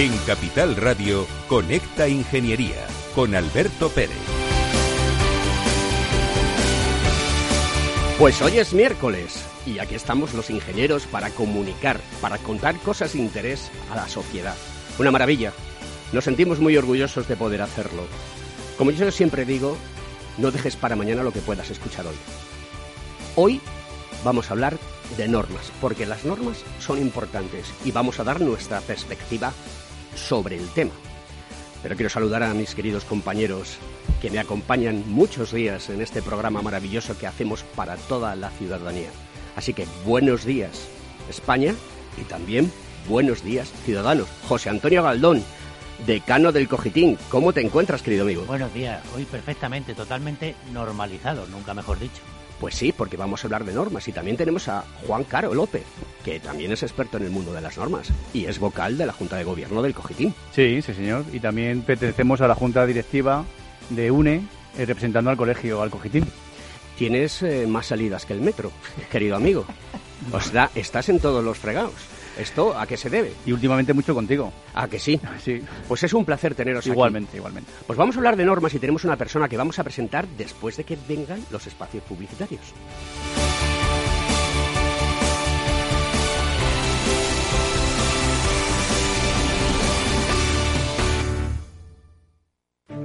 En Capital Radio, Conecta Ingeniería con Alberto Pérez. Pues hoy es miércoles y aquí estamos los ingenieros para comunicar, para contar cosas de interés a la sociedad. Una maravilla. Nos sentimos muy orgullosos de poder hacerlo. Como yo siempre digo, no dejes para mañana lo que puedas escuchar hoy. Hoy vamos a hablar de normas, porque las normas son importantes y vamos a dar nuestra perspectiva sobre el tema. Pero quiero saludar a mis queridos compañeros que me acompañan muchos días en este programa maravilloso que hacemos para toda la ciudadanía. Así que buenos días, España, y también buenos días, ciudadanos. José Antonio Galdón, decano del Cogitín. ¿Cómo te encuentras, querido amigo? Buenos días, hoy perfectamente, totalmente normalizado, nunca mejor dicho. Pues sí, porque vamos a hablar de normas y también tenemos a Juan Caro López, que también es experto en el mundo de las normas y es vocal de la Junta de Gobierno del Cogitín. Sí, sí, señor. Y también pertenecemos a la Junta Directiva de UNE, eh, representando al colegio, al Cogitín. Tienes eh, más salidas que el metro, querido amigo. O sea, estás en todos los fregados. ¿Esto a qué se debe? Y últimamente mucho contigo. ¿A que sí? Sí. Pues es un placer teneros aquí. Igualmente, igualmente. Pues vamos a hablar de normas y tenemos una persona que vamos a presentar después de que vengan los espacios publicitarios.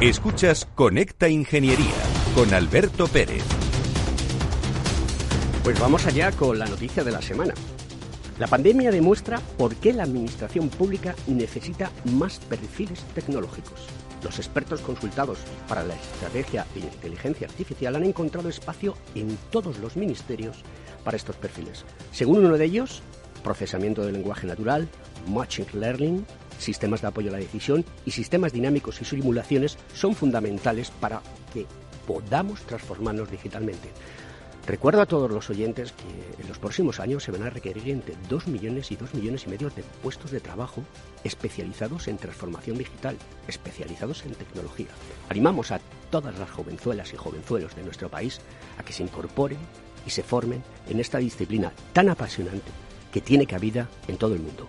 Escuchas Conecta Ingeniería con Alberto Pérez. Pues vamos allá con la noticia de la semana. La pandemia demuestra por qué la administración pública necesita más perfiles tecnológicos. Los expertos consultados para la estrategia de inteligencia artificial han encontrado espacio en todos los ministerios para estos perfiles. Según uno de ellos, procesamiento del lenguaje natural, machine learning, sistemas de apoyo a la decisión y sistemas dinámicos y simulaciones son fundamentales para que podamos transformarnos digitalmente. Recuerdo a todos los oyentes que en los próximos años se van a requerir entre 2 millones y 2 millones y medio de puestos de trabajo especializados en transformación digital, especializados en tecnología. Animamos a todas las jovenzuelas y jovenzuelos de nuestro país a que se incorporen y se formen en esta disciplina tan apasionante que tiene cabida en todo el mundo.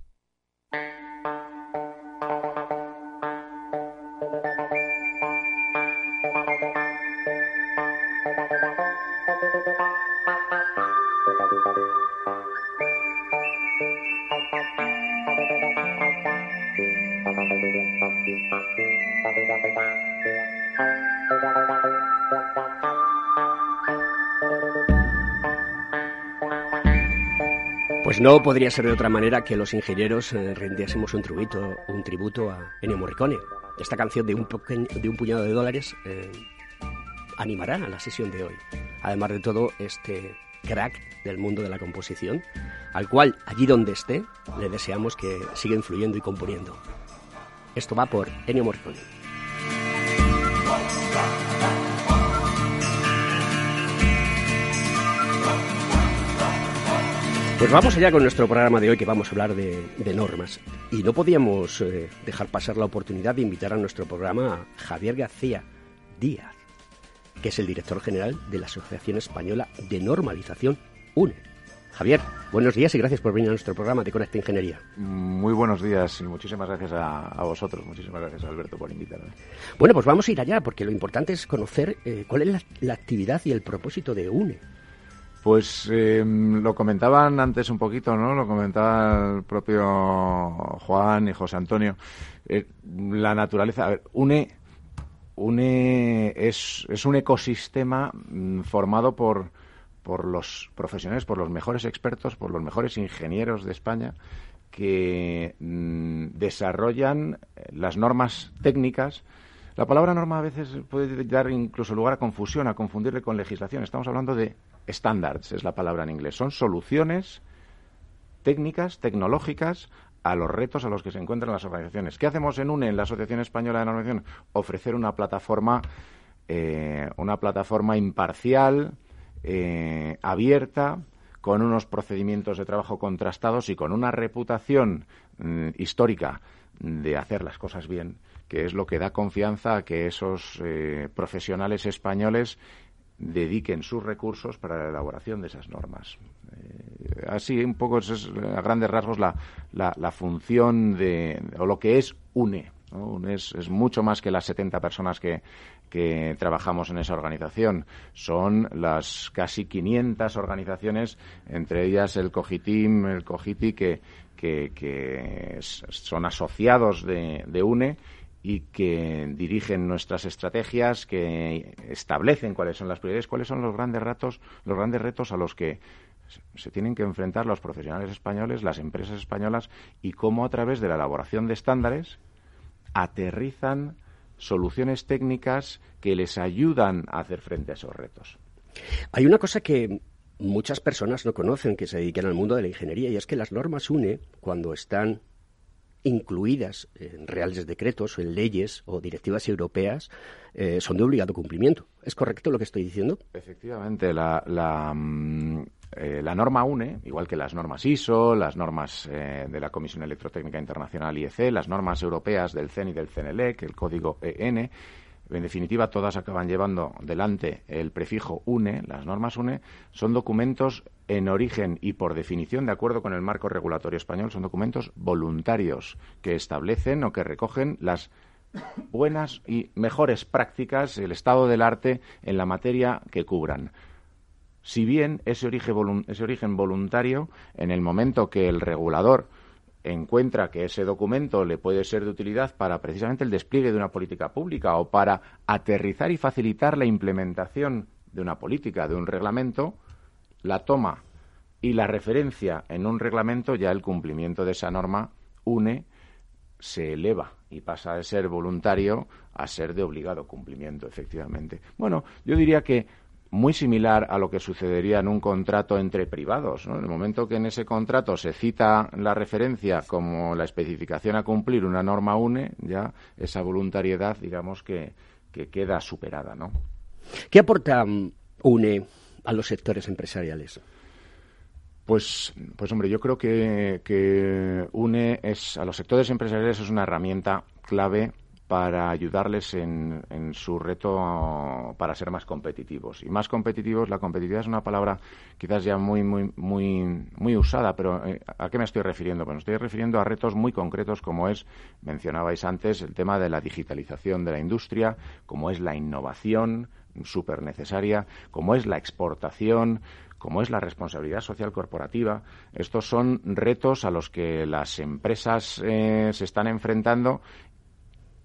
No podría ser de otra manera que los ingenieros eh, rendiésemos un tributo, un tributo a Ennio Morricone. Esta canción de un, puñado de dólares eh, animará a la sesión de hoy. Además de todo, este crack del mundo de la composición, al cual, allí donde esté, le deseamos que siga influyendo y componiendo. Esto va por Ennio Morricone. Pues vamos allá con nuestro programa de hoy que vamos a hablar de, normas. Y no podíamos eh, dejar pasar la oportunidad de invitar a nuestro programa a Javier García Díaz, que es el director general de la Asociación Española de Normalización UNE. Javier, buenos días y gracias por venir a nuestro programa de Conecta Ingeniería. Muy buenos días y muchísimas gracias a, vosotros. Muchísimas gracias, Alberto, por invitarme. Bueno, pues vamos a ir allá porque lo importante es conocer eh, cuál es la actividad y el propósito de UNE. Pues eh, lo comentaban antes un poquito, ¿no? Lo comentaba el propio Juan y José Antonio. Eh, la naturaleza, a ver, une, une es, es un ecosistema mm, formado por, por los profesionales, por los mejores expertos, por los mejores ingenieros de España que mm, desarrollan eh, las normas técnicas. La palabra norma a veces puede dar incluso lugar a confusión, a confundirle con legislación. Estamos hablando de standards es la palabra en inglés. Son soluciones técnicas, tecnológicas a los retos a los que se encuentran las organizaciones. ¿Qué hacemos en UNE, en la Asociación Española de Normación? Ofrecer una plataforma, eh, una plataforma imparcial, eh, abierta, con unos procedimientos de trabajo contrastados y con una reputación mm, histórica de hacer las cosas bien, que es lo que da confianza a que esos eh, profesionales españoles dediquen sus recursos para la elaboración de esas normas. Eh, así, un poco, es, a grandes rasgos, la, la, función de, o lo que es UNE. UNE es, mucho más que las 70 personas que, trabajamos en esa organización. Son las casi 500 organizaciones, entre ellas el COGITIM, el COGITI, que son asociados de, de UNE y que dirigen nuestras estrategias, que establecen cuáles son las prioridades, cuáles son los grandes retos, los grandes retos a los que se tienen que enfrentar los profesionales españoles, las empresas españolas y cómo a través de la elaboración de estándares aterrizan soluciones técnicas que les ayudan a hacer frente a esos retos. Hay una cosa que muchas personas no conocen que se dediquen al mundo de la ingeniería y es que las normas UNE, cuando están incluidas en reales decretos o en leyes o directivas europeas eh, son de obligado cumplimiento. ¿Es correcto lo que estoy diciendo? Efectivamente, la, la, mm, eh, norma UNE, igual que las normas ISO, las normas eh, de la Comisión Electrotécnica Internacional IEC, las normas europeas del CEN y del CENELEC, el código EN, en definitiva, todas acaban llevando delante el prefijo UNE, las normas UNE, son documentos en origen y por definición, de acuerdo con el marco regulatorio español, son documentos voluntarios que establecen o que recogen las buenas y mejores prácticas, el estado del arte en la materia que cubran. Si bien ese origen, voluntario, en el momento que el regulador encuentra que ese documento le puede ser de utilidad para precisamente el despliegue de una política pública o para aterrizar y facilitar la implementación de una política, de un reglamento, la toma y la referencia en un reglamento, ya el cumplimiento de esa norma une, se eleva y pasa de ser voluntario a ser de obligado cumplimiento, efectivamente. Bueno, yo diría que muy similar a lo que sucedería en un contrato entre privados. En el momento que en ese contrato se cita la referencia como la especificación a cumplir una norma UNE, ya esa voluntariedad, digamos que, queda superada. ¿no? ¿Qué aporta mm, UNE a los sectores empresariales? Pues, pues hombre, yo creo que, que UNE es, a los sectores empresariales es una herramienta clave para ayudarles en, su reto para ser más competitivos. Y más competitivos, la competitividad es una palabra quizás ya muy, muy, muy, muy usada, pero eh, ¿a qué me estoy refiriendo? Pues me estoy refiriendo a retos muy concretos como es, mencionabais antes, el tema de la digitalización de la industria, como es la innovación súper necesaria, como es la exportación, como es la responsabilidad social corporativa. Estos son retos a los que las empresas eh, se están enfrentando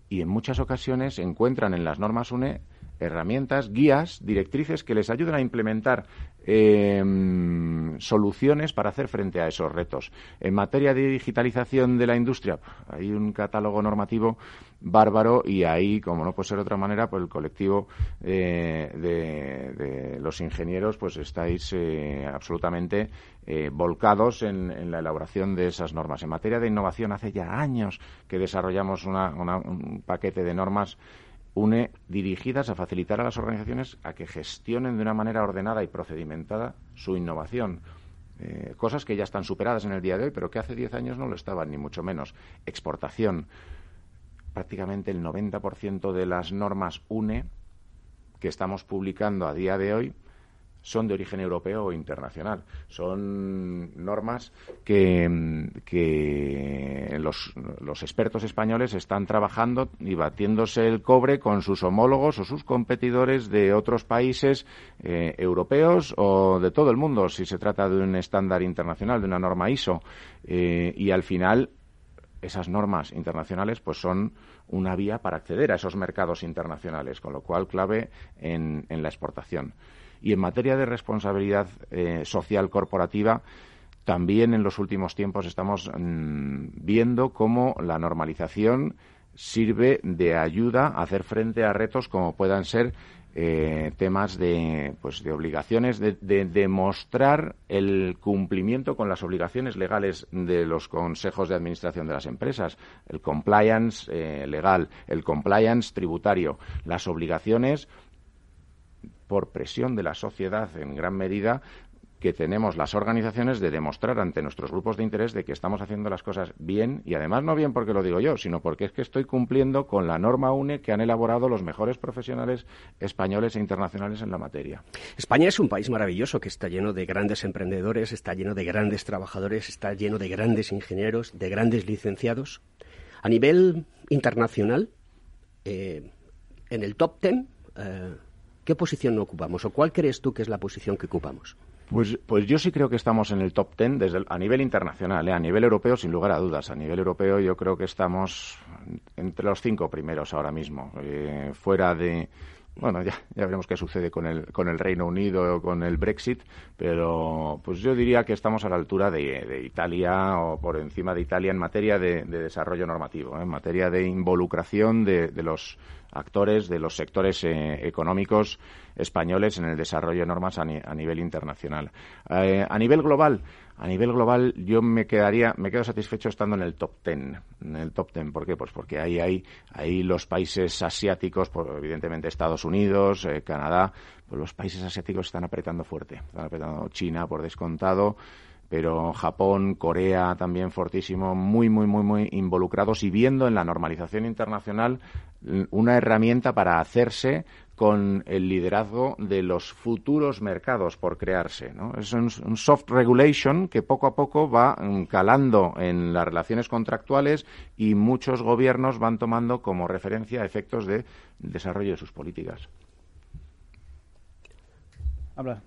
y en muchas ocasiones encuentran en las normas UNE herramientas, guías, directrices que les ayuden a implementar em, soluciones para hacer frente a esos retos. En materia de digitalización de la industria, hay un catálogo normativo bárbaro y ahí, como no puede ser de otra manera, pues el colectivo eh, de, los ingenieros pues estáis eh, absolutamente eh, volcados en, la elaboración de esas normas. En materia de innovación, hace ya años que desarrollamos un paquete de normas une dirigidas a facilitar a las organizaciones a que gestionen de una manera ordenada y procedimentada su innovación. Eh, cosas que ya están superadas en el día de hoy, pero que hace 10 años no lo estaban, ni mucho menos. Exportación. Prácticamente el 90% de las normas UNE que estamos publicando a día de hoy son de origen europeo o internacional. Son normas que, los, expertos españoles están trabajando y batiéndose el cobre con sus homólogos o sus competidores de otros países eh, europeos o de todo el mundo, si se trata de un estándar internacional, de una norma ISO. Eh, y al final esas normas internacionales pues son una vía para acceder a esos mercados internacionales, con lo cual clave en la exportación. Y en materia de responsabilidad eh, social corporativa, también en los últimos tiempos estamos mm, viendo cómo la normalización sirve de ayuda a hacer frente a retos como puedan ser eh, temas de, pues, de obligaciones, de, demostrar el cumplimiento con las obligaciones legales de los consejos de administración de las empresas, el compliance eh, legal, el compliance tributario, las obligaciones por presión de la sociedad en gran medida que tenemos las organizaciones de demostrar ante nuestros grupos de interés de que estamos haciendo las cosas bien y además no bien porque lo digo yo, sino porque es que estoy cumpliendo con la norma UNE que han elaborado los mejores profesionales españoles e internacionales en la materia. España es un país maravilloso que está lleno de grandes emprendedores, está lleno de grandes trabajadores, está lleno de grandes ingenieros, de grandes licenciados. A nivel internacional, eh, en el top ten, eh, ¿Qué posición ocupamos o cuál crees tú que es la posición que ocupamos? Pues, pues yo sí creo que estamos en el top ten desde a nivel internacional, ¿eh? a nivel europeo sin lugar a dudas. A nivel europeo yo creo que estamos entre los cinco primeros ahora mismo. Eh, fuera de, bueno, ya, ya veremos qué sucede con el, con el Reino Unido o con el Brexit, pero pues yo diría que estamos a la altura de, Italia o por encima de Italia en materia de, desarrollo normativo, ¿eh? en materia de involucración de, de los actores de los sectores eh, económicos españoles en el desarrollo de normas a, nivel internacional. Eh, a nivel global, a nivel global yo me quedaría, me quedo satisfecho estando en el top ten, en el top ten. ¿Por qué? Pues porque ahí hay, ahí los países asiáticos, pues evidentemente Estados Unidos, eh, Canadá, pues los países asiáticos están apretando fuerte, están apretando China por descontado pero Japón, Corea también fortísimo, muy, muy, muy, muy involucrados y viendo en la normalización internacional una herramienta para hacerse con el liderazgo de los futuros mercados por crearse. Es un, soft regulation que poco a poco va calando en las relaciones contractuales y muchos gobiernos van tomando como referencia efectos de desarrollo de sus políticas. Habla.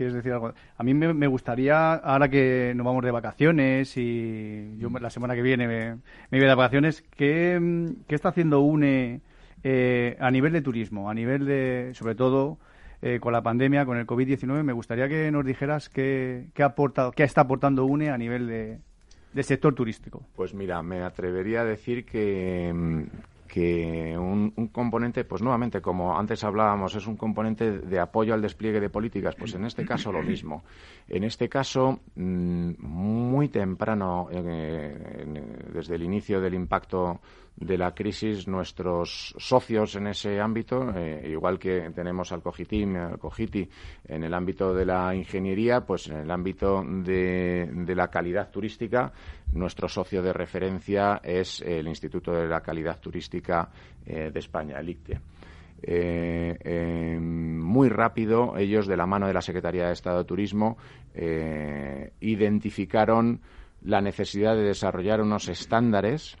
¿Quieres decir algo? A mí me, gustaría, ahora que nos vamos de vacaciones y yo la semana que viene me, voy de vacaciones, ¿qué, está haciendo UNE eh, a nivel de turismo? A nivel de, sobre todo, eh, con la pandemia, con el COVID-19, me gustaría que nos dijeras qué, qué, aporta, qué está aportando UNE a nivel de, del sector turístico. Pues mira, me atrevería a decir que, que un, componente, pues nuevamente, como antes hablábamos, es un componente de apoyo al despliegue de políticas, pues en este caso lo mismo. En este caso, mm, muy temprano, eh, desde el inicio del impacto de la crisis, nuestros socios en ese ámbito, eh, igual que tenemos al Cogitim, al Cogiti en el ámbito de la ingeniería, pues en el ámbito de la calidad turística, nuestro socio de referencia es el Instituto de la Calidad Turística eh, de España, el ICTE. Eh, muy rápido, ellos, de la mano de la Secretaría de Estado de Turismo, eh, identificaron la necesidad de desarrollar unos estándares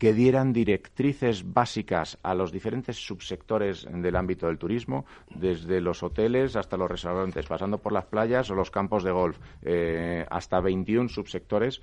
que dieran directrices básicas a los diferentes subsectores del ámbito del turismo, desde los hoteles hasta los restaurantes, pasando por las playas o los campos de golf, hasta 21 subsectores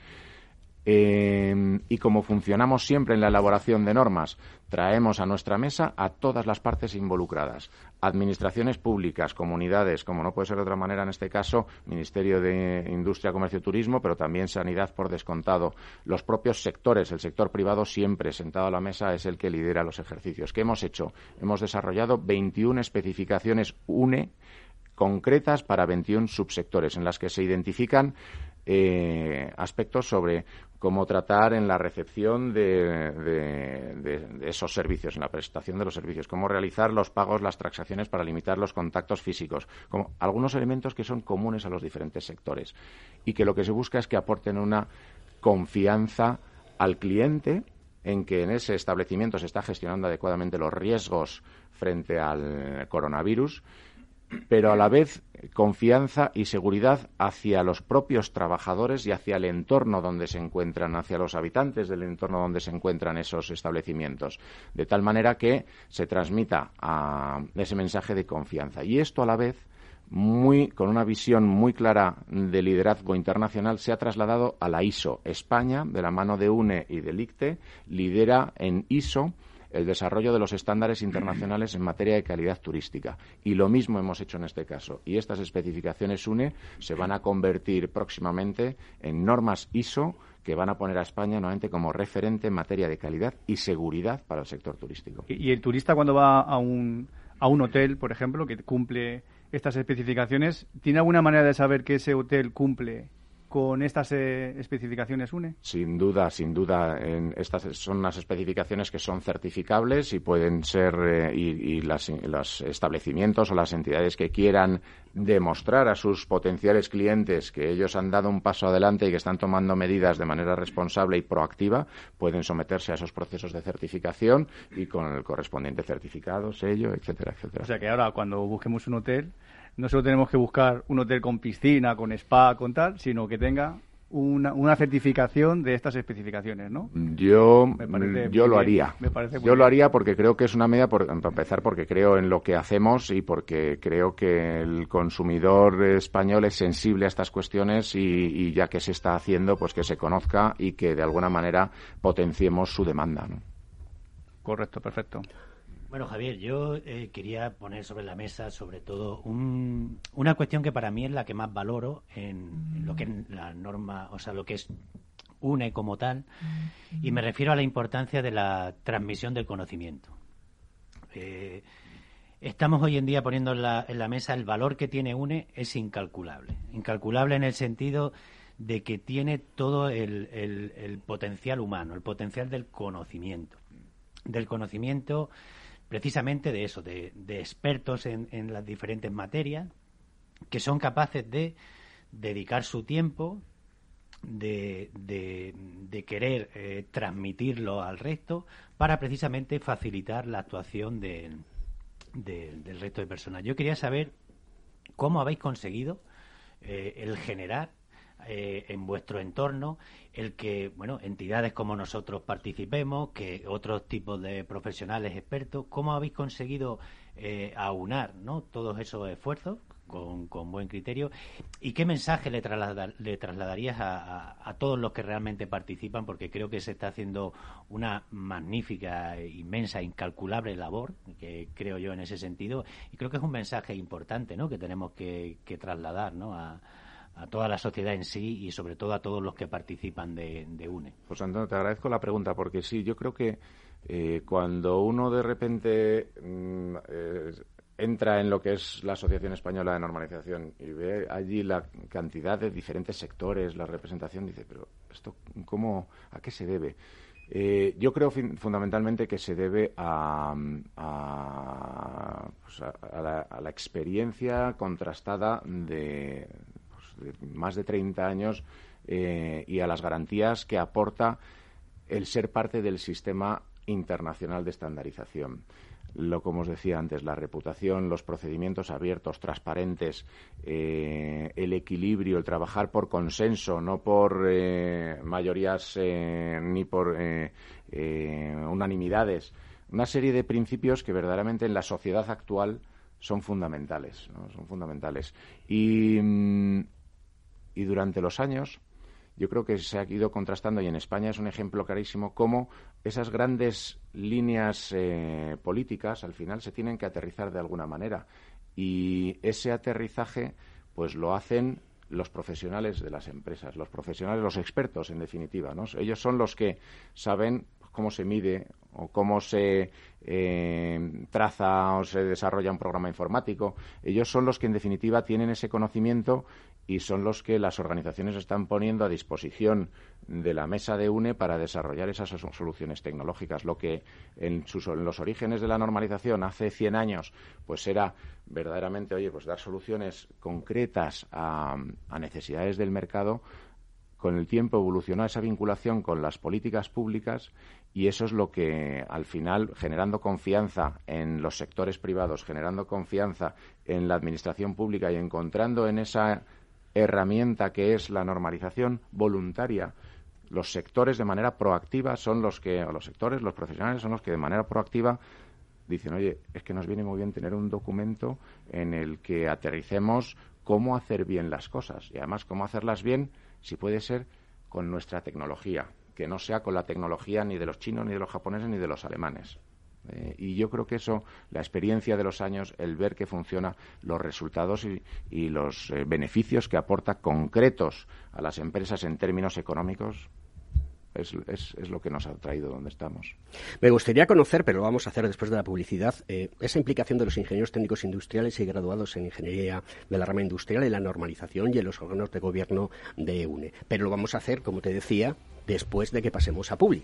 Eh, y como funcionamos siempre en la elaboración de normas, traemos a nuestra mesa a todas las partes involucradas, administraciones públicas, comunidades, como no puede ser de otra manera en este caso, Ministerio de Industria, Comercio y Turismo, pero también Sanidad por descontado, los propios sectores, el sector privado siempre sentado a la mesa es el que lidera los ejercicios. ¿Qué hemos hecho? Hemos desarrollado 21 especificaciones UNE concretas para 21 subsectores en las que se identifican eh, aspectos sobre cómo tratar en la recepción de, esos servicios, en la prestación de los servicios, cómo realizar los pagos, las transacciones para limitar los contactos físicos, algunos elementos que son comunes a los diferentes sectores y que lo que se busca es que aporten una confianza al cliente en que en ese establecimiento se está gestionando adecuadamente los riesgos frente al coronavirus pero a la vez confianza y seguridad hacia los propios trabajadores y hacia el entorno donde se encuentran, hacia los habitantes del entorno donde se encuentran esos establecimientos, de tal manera que se transmita ese mensaje de confianza. Y esto a la vez muy, con una visión muy clara de liderazgo internacional, se ha trasladado a la ISO. España, de la mano de UNE y del ICTE, lidera en ISO el desarrollo de los estándares internacionales en materia de calidad turística. Y lo mismo hemos hecho en este caso. Y estas especificaciones UNE se van a convertir próximamente en normas ISO que van a poner a España nuevamente como referente en materia de calidad y seguridad para el sector turístico. ¿Y, el turista cuando va a un, a un hotel, por ejemplo, que cumple estas especificaciones, ¿tiene alguna manera de saber que ese hotel cumple con estas eh, especificaciones UNE? Sin duda, sin duda. estas son unas especificaciones que son certificables y pueden ser, eh, y, los establecimientos o las entidades que quieran demostrar a sus potenciales clientes que ellos han dado un paso adelante y que están tomando medidas de manera responsable y proactiva, pueden someterse a esos procesos de certificación y con el correspondiente certificado, sello, etcétera, etcétera. O sea que ahora cuando busquemos un hotel no solo tenemos que buscar un hotel con piscina, con spa, con tal, sino que tenga una, una certificación de estas especificaciones, ¿no? Yo, yo lo haría. yo lo haría porque creo que es una medida, por, para empezar, porque creo en lo que hacemos y porque creo que el consumidor español es sensible a estas cuestiones y, y ya que se está haciendo, pues que se conozca y que de alguna manera potenciemos su demanda, ¿no? Correcto, perfecto. Bueno, Javier, yo eh, quería poner sobre la mesa, sobre todo, una cuestión que para mí es la que más valoro en, lo que es la norma, o sea, lo que es UNE como tal, y me refiero a la importancia de la transmisión del conocimiento. Eh, estamos hoy en día poniendo en la, en la mesa el valor que tiene UNE es incalculable. Incalculable en el sentido de que tiene todo el, el potencial humano, el potencial del conocimiento. Del conocimiento precisamente de eso, de, expertos en, las diferentes materias, que son capaces de dedicar su tiempo, de, querer eh, transmitirlo al resto, para precisamente facilitar la actuación del resto de personas. Yo quería saber cómo habéis conseguido eh, el generar eh, en vuestro entorno el que bueno entidades como nosotros participemos que otros tipos de profesionales expertos cómo habéis conseguido eh, aunar no todos esos esfuerzos con, buen criterio y qué mensaje le, le trasladarías a, todos los que realmente participan porque creo que se está haciendo una magnífica inmensa incalculable labor que creo yo en ese sentido y creo que es un mensaje importante no que tenemos que, que trasladar no a, a toda la sociedad en sí y sobre todo a todos los que participan de, UNE. Pues Antonio, te agradezco la pregunta porque sí, yo creo que eh, cuando uno de repente mm, eh, entra en lo que es la Asociación Española de Normalización y ve allí la cantidad de diferentes sectores, la representación, dice, pero esto cómo, a qué se debe? Eh, yo creo fundamentalmente que se debe a, a, pues la, experiencia contrastada de, más de 30 años eh, y a las garantías que aporta el ser parte del sistema internacional de estandarización. Lo como os decía antes, la reputación, los procedimientos abiertos, transparentes, eh, el equilibrio, el trabajar por consenso, no por eh, mayorías ni por unanimidades. Una serie de principios que verdaderamente en la sociedad actual son fundamentales, son fundamentales. Y, mm, y durante los años yo creo que se ha ido contrastando y en España es un ejemplo clarísimo cómo esas grandes líneas eh, políticas al final se tienen que aterrizar de alguna manera y ese aterrizaje pues lo hacen los profesionales de las empresas, los profesionales, los expertos, en definitiva. ¿no? Ellos son los que saben cómo se mide o cómo se eh, traza o se desarrolla un programa informático. Ellos son los que, en definitiva, tienen ese conocimiento y son los que las organizaciones están poniendo a disposición de la mesa de UNE para desarrollar esas soluciones tecnológicas. Lo que en, los orígenes de la normalización hace 100 años, pues era verdaderamente, oye, pues dar soluciones concretas a, a necesidades del mercado, con el tiempo evolucionó esa vinculación con las políticas públicas y eso es lo que al final generando confianza en los sectores privados, generando confianza en la administración pública y encontrando en esa herramienta que es la normalización voluntaria, los sectores de manera proactiva son los que, o los sectores, los profesionales son los que de manera proactiva dicen, oye, es que nos viene muy bien tener un documento en el que aterricemos cómo hacer bien las cosas y además cómo hacerlas bien, si puede ser, con nuestra tecnología, que no sea con la tecnología ni de los chinos, ni de los japoneses, ni de los alemanes. Eh, y yo creo que eso, la experiencia de los años, el ver que funciona, los resultados y, los eh, beneficios que aporta concretos a las empresas en términos económicos, es, lo que nos ha traído donde estamos. Me gustaría conocer, pero lo vamos a hacer después de la publicidad, eh, esa implicación de los ingenieros técnicos industriales y graduados en ingeniería de la rama industrial en la normalización y en los órganos de gobierno de UNE. Pero lo vamos a hacer, como te decía, después de que pasemos a Publi.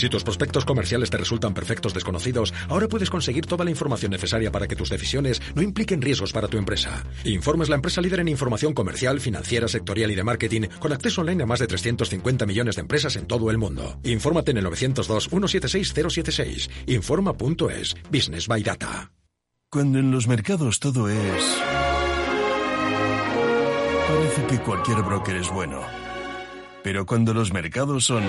Si tus prospectos comerciales te resultan perfectos desconocidos, ahora puedes conseguir toda la información necesaria para que tus decisiones no impliquen riesgos para tu empresa. Informes la empresa líder en información comercial, financiera, sectorial y de marketing, con acceso online a más de 350 millones de empresas en todo el mundo. Infórmate en el 902-176-076. Informa.es. Business by Data. Cuando en los mercados todo es... Parece que cualquier broker es bueno. Pero cuando los mercados son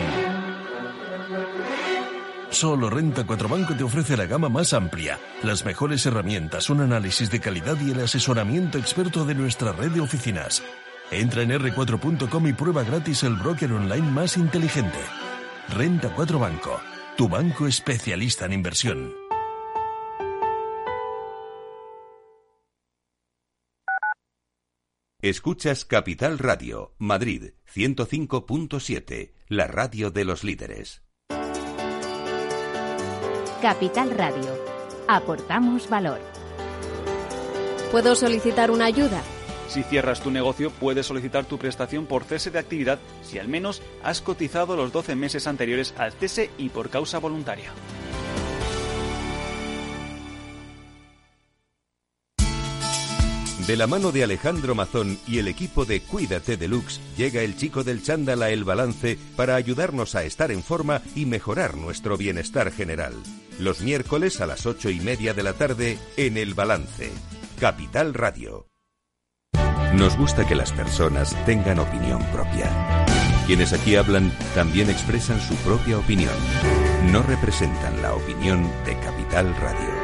Solo Renta 4 Banco te ofrece la gama más amplia, las mejores herramientas, un análisis de calidad y el asesoramiento experto de nuestra red de oficinas. Entra en r4.com y prueba gratis el broker online más inteligente. Renta 4 Banco, tu banco especialista en inversión. Escuchas Capital Radio, Madrid 105.7, la radio de los líderes. Capital Radio. Aportamos valor. ¿Puedo solicitar una ayuda? Si cierras tu negocio, puedes solicitar tu prestación por cese de actividad si al menos has cotizado los 12 meses anteriores al cese y por causa voluntaria. De la mano de Alejandro Mazón y el equipo de Cuídate Deluxe, llega el chico del chándal a El Balance para ayudarnos a estar en forma y mejorar nuestro bienestar general. Los miércoles a las ocho y media de la tarde en El Balance. Capital Radio. Nos gusta que las personas tengan opinión propia. Quienes aquí hablan también expresan su propia opinión. No representan la opinión de Capital Radio.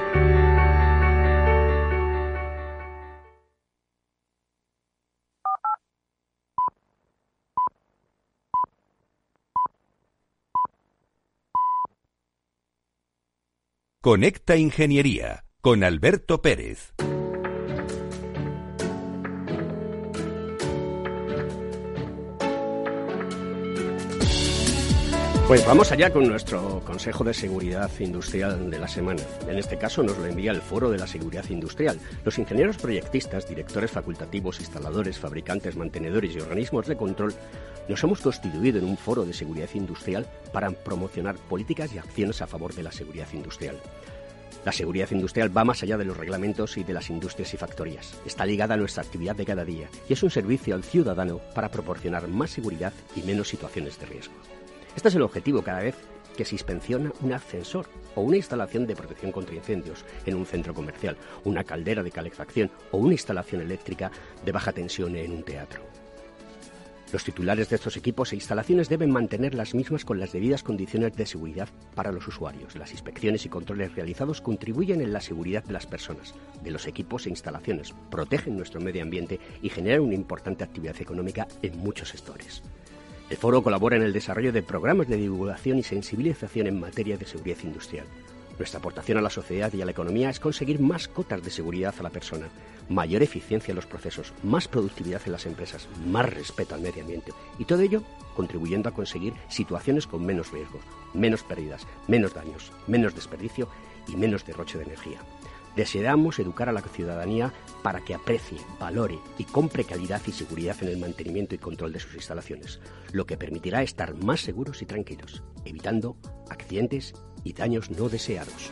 Conecta Ingeniería con Alberto Pérez. Pues vamos allá con nuestro Consejo de Seguridad Industrial de la semana. En este caso nos lo envía el Foro de la Seguridad Industrial. Los ingenieros proyectistas, directores facultativos, instaladores, fabricantes, mantenedores y organismos de control nos hemos constituido en un foro de seguridad industrial para promocionar políticas y acciones a favor de la seguridad industrial. La seguridad industrial va más allá de los reglamentos y de las industrias y factorías. Está ligada a nuestra actividad de cada día y es un servicio al ciudadano para proporcionar más seguridad y menos situaciones de riesgo. Este es el objetivo cada vez que se inspecciona un ascensor o una instalación de protección contra incendios en un centro comercial, una caldera de calefacción o una instalación eléctrica de baja tensión en un teatro. Los titulares de estos equipos e instalaciones deben mantener las mismas con las debidas condiciones de seguridad para los usuarios. Las inspecciones y controles realizados contribuyen en la seguridad de las personas, de los equipos e instalaciones, protegen nuestro medio ambiente y generan una importante actividad económica en muchos sectores. El foro colabora en el desarrollo de programas de divulgación y sensibilización en materia de seguridad industrial. Nuestra aportación a la sociedad y a la economía es conseguir más cotas de seguridad a la persona, mayor eficiencia en los procesos, más productividad en las empresas, más respeto al medio ambiente y todo ello contribuyendo a conseguir situaciones con menos riesgos, menos pérdidas, menos daños, menos desperdicio y menos derroche de energía. Deseamos educar a la ciudadanía para que aprecie, valore y compre calidad y seguridad en el mantenimiento y control de sus instalaciones, lo que permitirá estar más seguros y tranquilos, evitando accidentes y daños no deseados.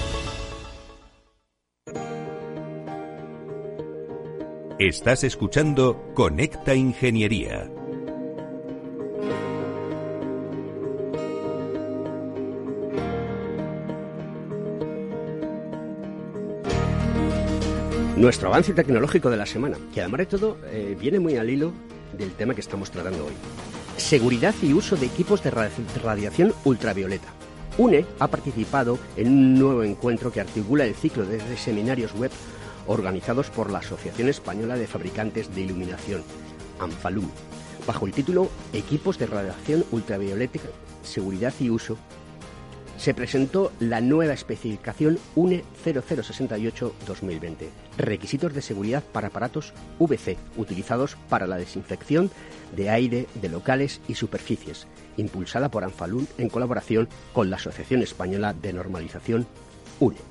Estás escuchando Conecta Ingeniería. Nuestro avance tecnológico de la semana, que además de todo eh, viene muy al hilo del tema que estamos tratando hoy. Seguridad y uso de equipos de radiación ultravioleta. UNE ha participado en un nuevo encuentro que articula el ciclo de seminarios web organizados por la Asociación Española de Fabricantes de Iluminación, ANFALUM, bajo el título Equipos de radiación ultravioleta, seguridad y uso. Se presentó la nueva especificación UNE 0068-2020, requisitos de seguridad para aparatos VC utilizados para la desinfección de aire de locales y superficies, impulsada por ANFALUM en colaboración con la Asociación Española de Normalización UNE.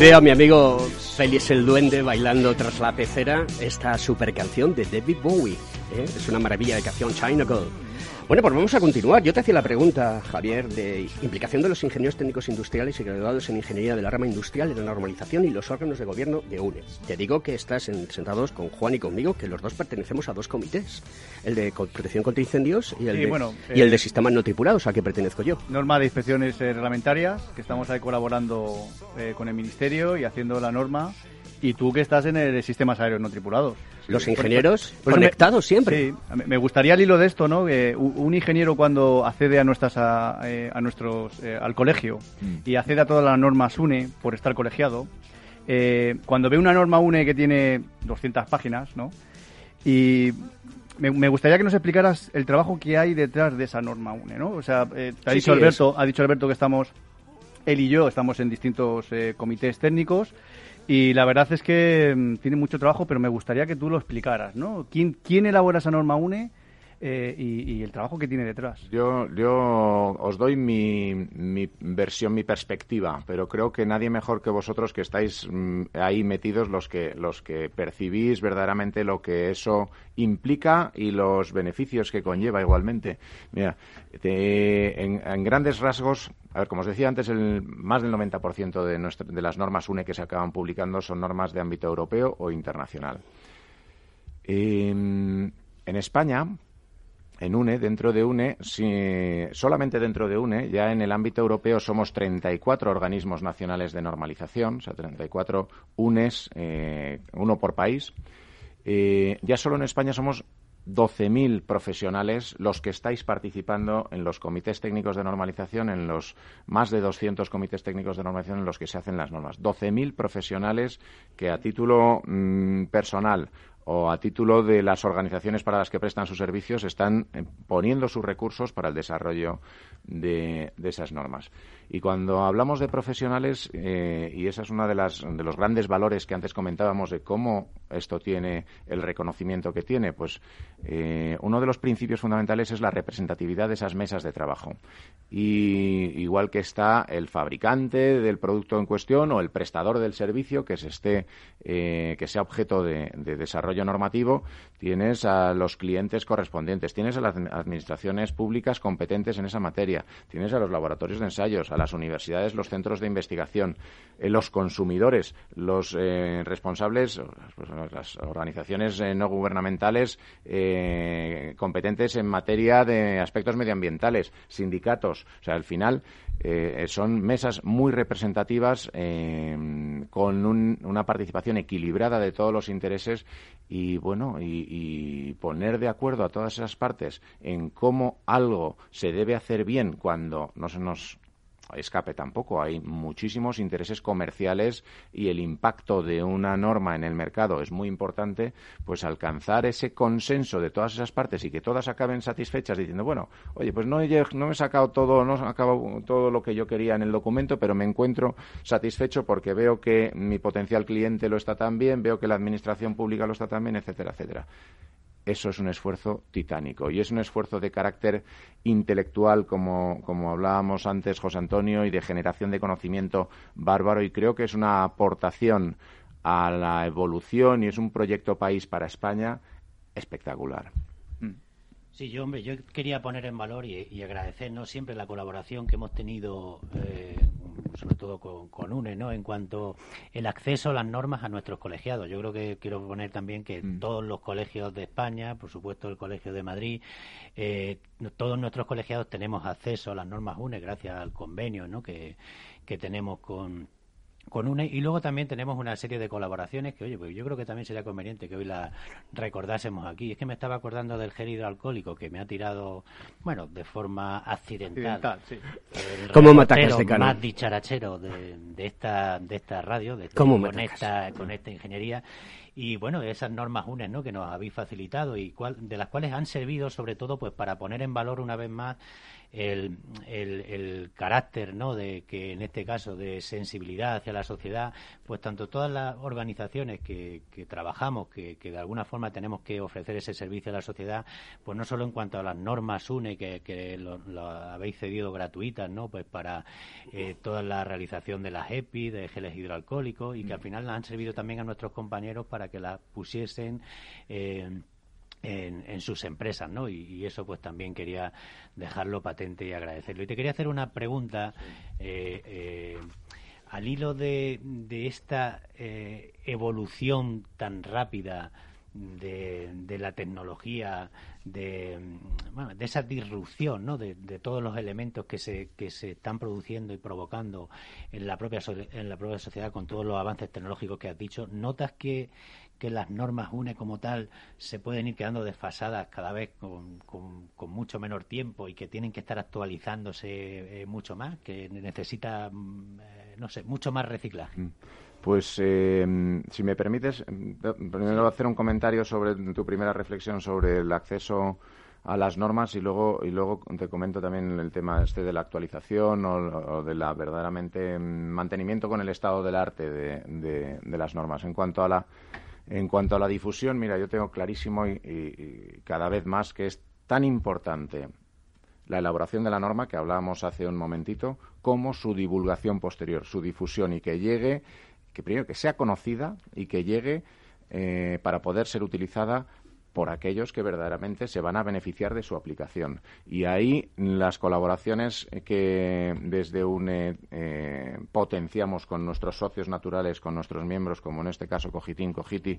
Veo a mi amigo Félix el Duende bailando tras la pecera esta super canción de David Bowie. ¿eh? Es una maravilla de canción China Girl. Bueno, pues vamos a continuar. Yo te hacía la pregunta, Javier, de implicación de los ingenieros técnicos industriales y graduados en ingeniería de la rama industrial en la normalización y los órganos de gobierno de UNE. Te digo que estás sentados con Juan y conmigo, que los dos pertenecemos a dos comités, el de protección contra incendios y el, de, y el de eh, sistemas no tripulados, al que pertenezco yo. Norma de inspecciones eh, reglamentarias, que estamos ahí colaborando eh, con el Ministerio y haciendo la norma y tú que estás en el sistemas aéreos no tripulados. Los ingenieros conectados siempre. Sí, me gustaría al hilo de esto, ¿no? Que un ingeniero cuando accede a nuestras a, eh, nuestros eh, al colegio mm. y accede a todas las normas UNE por estar colegiado, eh, cuando ve una norma UNE que tiene 200 páginas, ¿no? Y me, gustaría que nos explicaras el trabajo que hay detrás de esa norma UNE, ¿no? O sea, ha dicho Alberto, ha dicho Alberto que estamos él y yo estamos en distintos comités técnicos y la verdad es que mm, tiene mucho trabajo, pero me gustaría que tú lo explicaras, ¿no? ¿Quién, quién elabora esa norma UNE? Eh, y, el trabajo que tiene detrás. Yo, yo os doy mi, mi, versión, mi perspectiva, pero creo que nadie mejor que vosotros que estáis mm, ahí metidos los que, los que percibís verdaderamente lo que eso implica y los beneficios que conlleva igualmente. Mira, en, grandes rasgos, a ver, como os decía antes, el, más del 90% de, de las normas UNE que se acaban publicando son normas de ámbito europeo o internacional. en España, en UNE, dentro de UNE, si, solamente dentro de UNE, ya en el ámbito europeo somos 34 organismos nacionales de normalización, o sea, 34 UNES, eh, uno por país. Eh, ya solo en España somos 12.000 profesionales los que estáis participando en los comités técnicos de normalización, en los más de 200 comités técnicos de normalización en los que se hacen las normas. 12.000 profesionales que a título mm, personal o a título de las organizaciones para las que prestan sus servicios están eh, poniendo sus recursos para el desarrollo de, esas normas. Y cuando hablamos de profesionales, eh, y esa es una de las de los grandes valores que antes comentábamos de cómo esto tiene el reconocimiento que tiene, pues eh, uno de los principios fundamentales es la representatividad de esas mesas de trabajo. Y igual que está el fabricante del producto en cuestión o el prestador del servicio que se esté que sea objeto de desarrollo normativo, tienes a los clientes correspondientes, tienes a las administraciones públicas competentes en esa materia, tienes a los laboratorios de ensayos, a las universidades, los centros de investigación, eh, los consumidores, los eh, responsables, las organizaciones eh, no gubernamentales competentes en materia de aspectos medioambientales, sindicatos. O sea, al final son mesas muy representativas con una participación equilibrada de todos los intereses y bueno y, poner de acuerdo a todas esas partes en cómo algo se debe hacer bien cuando no se nos escape tampoco. Hay muchísimos intereses comerciales y el impacto de una norma en el mercado es muy importante, pues alcanzar ese consenso de todas esas partes y que todas acaben satisfechas diciendo, bueno, oye, pues no he, no he sacado todo, no he sacado todo lo que yo quería en el documento, pero me encuentro satisfecho porque veo que mi potencial cliente lo está también, veo que la administración pública lo está también, etcétera, etcétera eso es un esfuerzo titánico. Y es un esfuerzo de carácter intelectual, como, como hablábamos antes, José Antonio, y de generación de conocimiento bárbaro. Y creo que es una aportación a la evolución y es un proyecto país para España espectacular. Sí, yo, hombre, yo quería poner en valor y, y agradecernos siempre la colaboración que hemos tenido, eh, sobre todo con, UNE, ¿no? En cuanto el acceso a las normas a nuestros colegiados. Yo creo que quiero poner también que mm. todos los colegios de España, por supuesto el Colegio de Madrid, eh, todos nuestros colegiados tenemos acceso a las normas UNE gracias al convenio, ¿no? Que, que tenemos con con UNE y luego también tenemos una serie de colaboraciones que, oye, pues yo creo que también sería conveniente que hoy la recordásemos aquí. Es que me estaba acordando del gel hidroalcohólico que me ha tirado, bueno, de forma accidental. sí. ¿Cómo más dicharachero de, de, esta, de esta radio, de con, esta, con esta ingeniería y bueno esas normas UNE ¿no? que nos habéis facilitado y cual, de las cuales han servido sobre todo pues para poner en valor una vez más el, el, carácter, ¿no? De que en este caso de sensibilidad hacia la sociedad, pues tanto todas las organizaciones que, que trabajamos, que, que, de alguna forma tenemos que ofrecer ese servicio a la sociedad, pues no solo en cuanto a las normas UNE que, que lo, habéis cedido gratuitas, ¿no? Pues para eh, toda la realización de las EPI, de geles hidroalcohólicos y que al final han servido también a nuestros compañeros para que las pusiesen. Eh, en, sus empresas, ¿no? Y, eso pues también quería dejarlo patente y agradecerlo. Y te quería hacer una pregunta eh, eh, al hilo de, de esta eh, evolución tan rápida de, de, la tecnología, de, bueno, de esa disrupción ¿no? de, de, todos los elementos que se, que se están produciendo y provocando en la, propia en la propia sociedad con todos los avances tecnológicos que has dicho, ¿notas que, que las normas UNE como tal se pueden ir quedando desfasadas cada vez con, con, mucho menor tiempo y que tienen que estar actualizándose eh, mucho más, que necesita, mm, eh, no sé, mucho más reciclaje. Mm. Pues, eh, si me permites, primero voy a hacer un comentario sobre tu primera reflexión sobre el acceso a las normas y luego y luego te comento también el tema este de la actualización o, de la verdaderamente mm, mantenimiento con el estado del arte de, de las normas. En cuanto a la en cuanto a la difusión, mira, yo tengo clarísimo y, cada vez más que es tan importante la elaboración de la norma que hablábamos hace un momentito, como su divulgación posterior, su difusión y que llegue, que primero que sea conocida y que llegue eh, para poder ser utilizada por aquellos que verdaderamente se van a beneficiar de su aplicación. Y ahí las colaboraciones que desde UNE eh, potenciamos con nuestros socios naturales, con nuestros miembros, como en este caso Cogitín, Cogiti,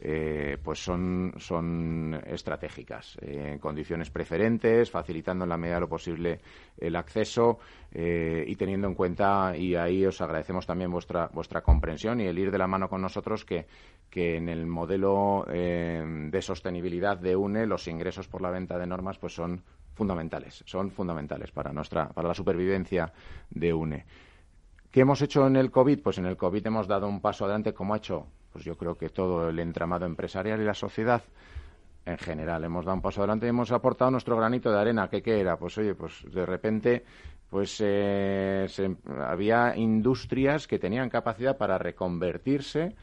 eh, pues son, son estratégicas. en condiciones preferentes, facilitando en la medida de lo posible el acceso eh, y teniendo en cuenta, y ahí os agradecemos también vuestra, vuestra comprensión y el ir de la mano con nosotros, que, que en el modelo eh, de sostenibilidad de UNE los ingresos por la venta de normas pues son fundamentales, son fundamentales para, nuestra, para la supervivencia de UNE. ¿Qué hemos hecho en el COVID? Pues en el COVID hemos dado un paso adelante, como ha hecho, pues yo creo que todo el entramado empresarial y la sociedad en general. Hemos dado un paso adelante y hemos aportado nuestro granito de arena. ¿Qué, qué era? Pues oye, pues de repente pues eh, había industrias que tenían capacidad para reconvertirse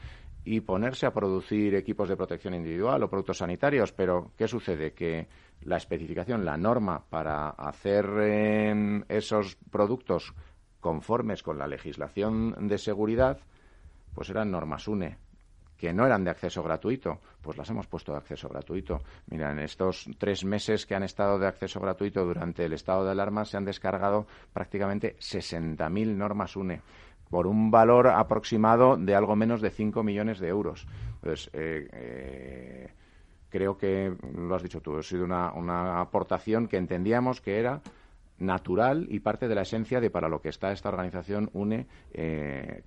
y ponerse a producir equipos de protección individual o productos sanitarios. Pero, ¿qué sucede? Que la especificación, la norma para hacer em, esos productos conformes con la legislación de seguridad, pues eran normas UNE que no eran de acceso gratuito, pues las hemos puesto de acceso gratuito. Mira, en estos tres meses que han estado de acceso gratuito durante el estado de alarma se han descargado prácticamente 60.000 normas UNE por un valor aproximado de algo menos de 5 millones de euros. Entonces, eh, eh, creo que lo has dicho tú, ha sido una, aportación que entendíamos que era natural y parte de la esencia de para lo que está esta organización UNE eh,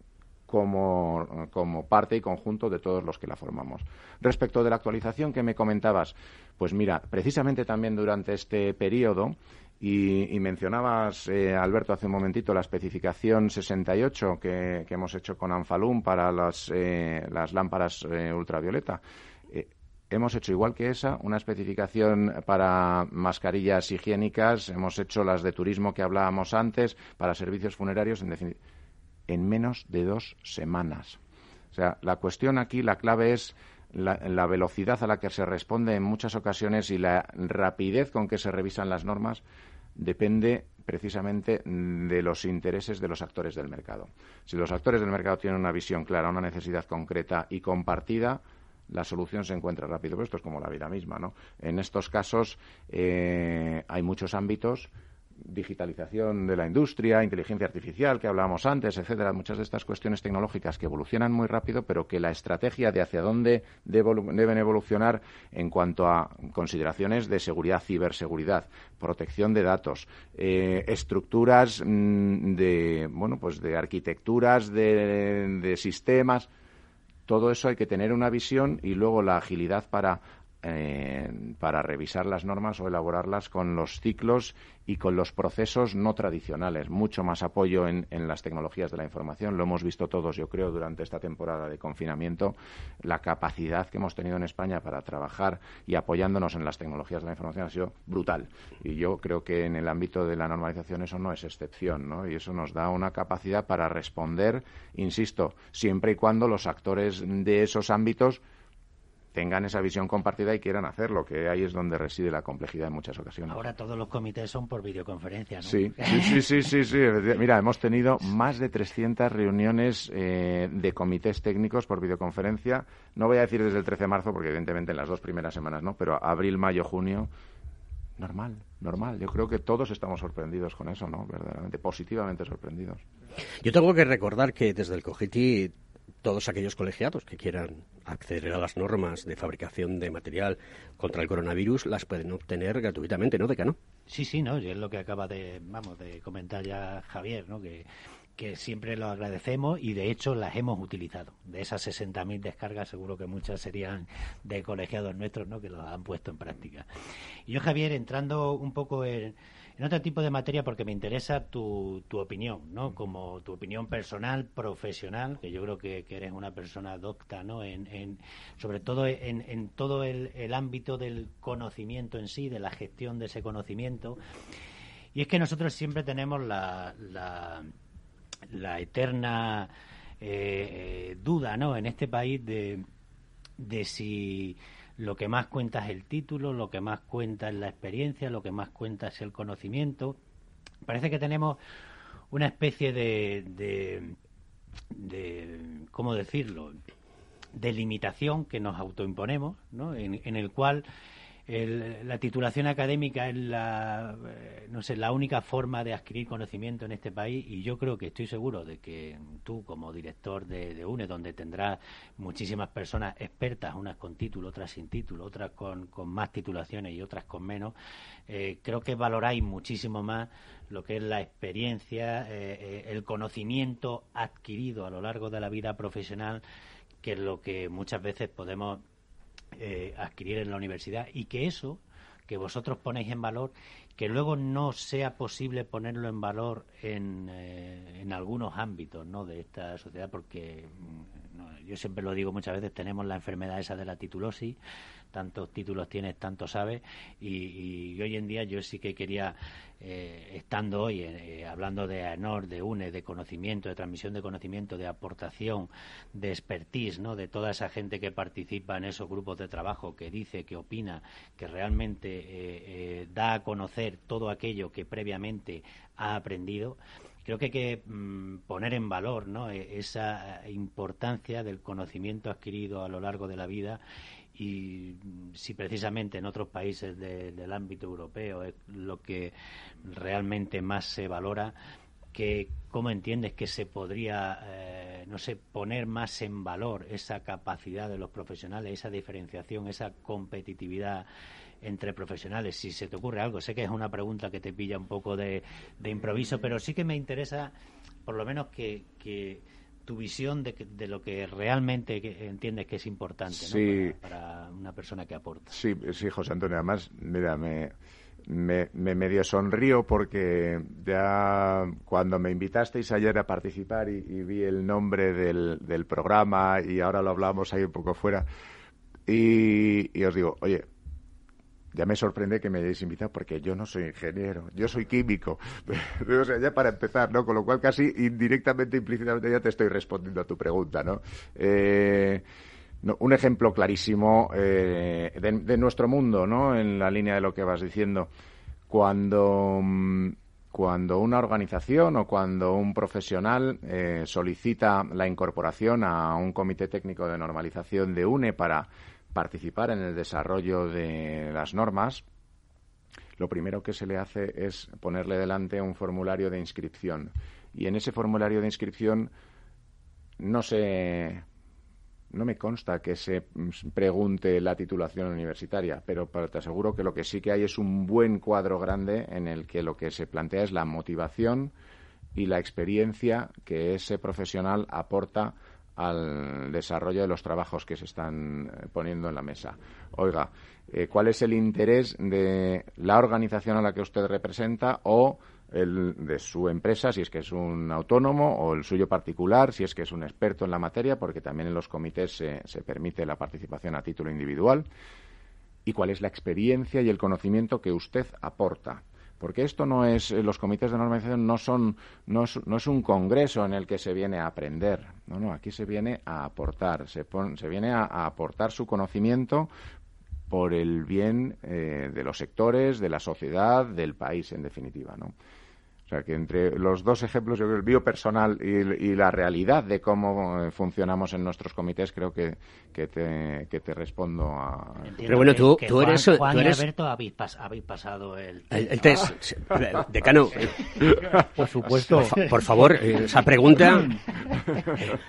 como, como, parte y conjunto de todos los que la formamos. Respecto de la actualización que me comentabas, pues mira, precisamente también durante este periodo, y, mencionabas, eh, Alberto, hace un momentito la especificación 68 que, que hemos hecho con Anfalum para las, eh, las lámparas eh, ultravioleta. hemos hecho igual que esa una especificación para mascarillas higiénicas, hemos hecho las de turismo que hablábamos antes, para servicios funerarios, en definitiva en menos de dos semanas. O sea, la cuestión aquí, la clave es la, velocidad a la que se responde en muchas ocasiones y la rapidez con que se revisan las normas depende precisamente de los intereses de los actores del mercado. Si los actores del mercado tienen una visión clara, una necesidad concreta y compartida, la solución se encuentra rápido. Pero esto es como la vida misma, ¿no? En estos casos eh, hay muchos ámbitos digitalización de la industria, inteligencia artificial que hablábamos antes, etcétera, muchas de estas cuestiones tecnológicas que evolucionan muy rápido, pero que la estrategia de hacia dónde deben evolucionar en cuanto a consideraciones de seguridad, ciberseguridad, protección de datos, eh, estructuras mm, de bueno, pues de arquitecturas de sistemas, todo eso hay que tener una visión y luego la agilidad para eh, para revisar las normas o elaborarlas con los ciclos y con los procesos no tradicionales. Mucho más apoyo en, las tecnologías de la información. Lo hemos visto todos, yo creo, durante esta temporada de confinamiento. La capacidad que hemos tenido en España para trabajar y apoyándonos en las tecnologías de la información ha sido brutal. Y yo creo que en el ámbito de la normalización eso no es excepción, ¿no? Y eso nos da una capacidad para responder, insisto, siempre y cuando los actores de esos ámbitos tengan esa visión compartida y quieran hacerlo, que ahí es donde reside la complejidad en muchas ocasiones. Ahora todos los comités son por videoconferencia, ¿no? Sí, sí, sí, sí, sí, Mira, hemos tenido más de 300 reuniones eh, de comités técnicos por videoconferencia. No voy a decir desde el 13 de marzo, porque evidentemente en las dos primeras semanas, ¿no? Pero abril, mayo, junio, normal, normal. Yo creo que todos estamos sorprendidos con eso, ¿no? Verdaderamente, positivamente sorprendidos. Yo tengo que recordar que desde el COGITI todos aquellos colegiados que quieran acceder a las normas de fabricación de material contra el coronavirus las pueden obtener gratuitamente, ¿no, Decano? Sí, sí, no, es lo que acaba de, vamos, de comentar ya Javier, ¿no? Que, que siempre lo agradecemos y de hecho las hemos utilizado. De esas 60.000 descargas seguro que muchas serían de colegiados nuestros, ¿no? Que los han puesto en práctica. Y yo, Javier, entrando un poco en en otro tipo de materia porque me interesa tu, tu opinión, ¿no? Como tu opinión personal, profesional, que yo creo que, eres una persona docta, ¿no? En, sobre todo en, todo el, el, ámbito del conocimiento en sí, de la gestión de ese conocimiento. Y es que nosotros siempre tenemos la, la, la eterna eh, eh, duda, ¿no? En este país de, de si lo que más cuenta es el título, lo que más cuenta es la experiencia, lo que más cuenta es el conocimiento. Parece que tenemos una especie de, de, de ¿cómo decirlo?, de limitación que nos autoimponemos, ¿no? en el cual la titulación académica es la, eh, no sé, la única forma de adquirir conocimiento en este país y yo creo que estoy seguro de que tú como director de, UNE, donde tendrás muchísimas personas expertas, unas con título, otras sin título, otras con, más titulaciones y otras con menos, eh, creo que valoráis muchísimo más lo que es la experiencia, eh, el conocimiento adquirido a lo largo de la vida profesional que es lo que muchas veces podemos eh, adquirir en la universidad y que eso que vosotros ponéis en valor, que luego no sea posible ponerlo en valor en, eh, en algunos ámbitos ¿no? de esta sociedad, porque mm, yo siempre lo digo muchas veces, tenemos la enfermedad esa de la titulosis, tantos títulos tienes, tanto sabes, y, hoy en día yo sí que quería, eh, estando hoy eh, hablando de AENOR, de UNE, de conocimiento, de transmisión de conocimiento, de aportación, de expertise, ¿no? de toda esa gente que participa en esos grupos de trabajo, que dice, que opina, que realmente eh, da a conocer todo aquello que previamente ha aprendido, creo que hay que mm, poner en valor ¿no? E, esa importancia del conocimiento adquirido a lo largo de la vida y si precisamente en otros países del ámbito europeo es lo que realmente más se valora, que cómo entiendes que se podría, eh, no sé, poner más en valor esa capacidad de los profesionales, esa diferenciación, esa competitividad entre profesionales, si se te ocurre algo. Sé que es una pregunta que te pilla un poco de, de improviso, pero sí que me interesa, por lo menos, que, que tu visión de, de, lo que realmente entiendes que es importante para, una persona que aporta. Sí, sí, José Antonio. Además, mira, me, me, medio sonrío porque ya cuando me invitasteis ayer a participar y, vi el nombre del, del, programa y ahora lo hablamos ahí un poco fuera, y, y os digo, oye, ya me sorprende que me hayáis invitado porque yo no soy ingeniero, yo soy químico. o sea, ya para empezar, ¿no? Con lo cual casi indirectamente, implícitamente ya te estoy respondiendo a tu pregunta, ¿no? Eh, un ejemplo clarísimo eh, de, nuestro mundo, ¿no? En la línea de lo que vas diciendo. Cuando, mm, cuando una organización o cuando un profesional eh, solicita la incorporación a un comité técnico de normalización de UNE para participar en el desarrollo de las normas, lo primero que se le hace es ponerle delante un formulario de inscripción. Y en ese formulario de inscripción no se no me consta que se pregunte la titulación universitaria, pero te aseguro que lo que sí que hay es un buen cuadro grande en el que lo que se plantea es la motivación y la experiencia que ese profesional aporta al desarrollo de los trabajos que se están eh, poniendo en la mesa. Oiga, eh, ¿cuál es el interés de la organización a la que usted representa o el de su empresa, si es que es un autónomo, o el suyo particular, si es que es un experto en la materia, porque también en los comités se, se permite la participación a título individual, y cuál es la experiencia y el conocimiento que usted aporta porque esto no es eh, los comités de normalización no son no es, no es, un congreso en el que se viene a aprender. No no aquí se viene a aportar. Se, se viene a, aportar su conocimiento por el bien eh, de los sectores de la sociedad del país en definitiva no o sea, que entre los dos ejemplos, yo creo, el biopersonal y, y la realidad de cómo eh, funcionamos en nuestros comités, creo que, que, te, que te respondo a... Entiendo Pero bueno, tú, que tú Juan, eres... Juan tú eres... y Alberto habéis, pas, habéis, pasado el test. El, el test. Ah. Decano. Por supuesto. Por, fa por favor, esa pregunta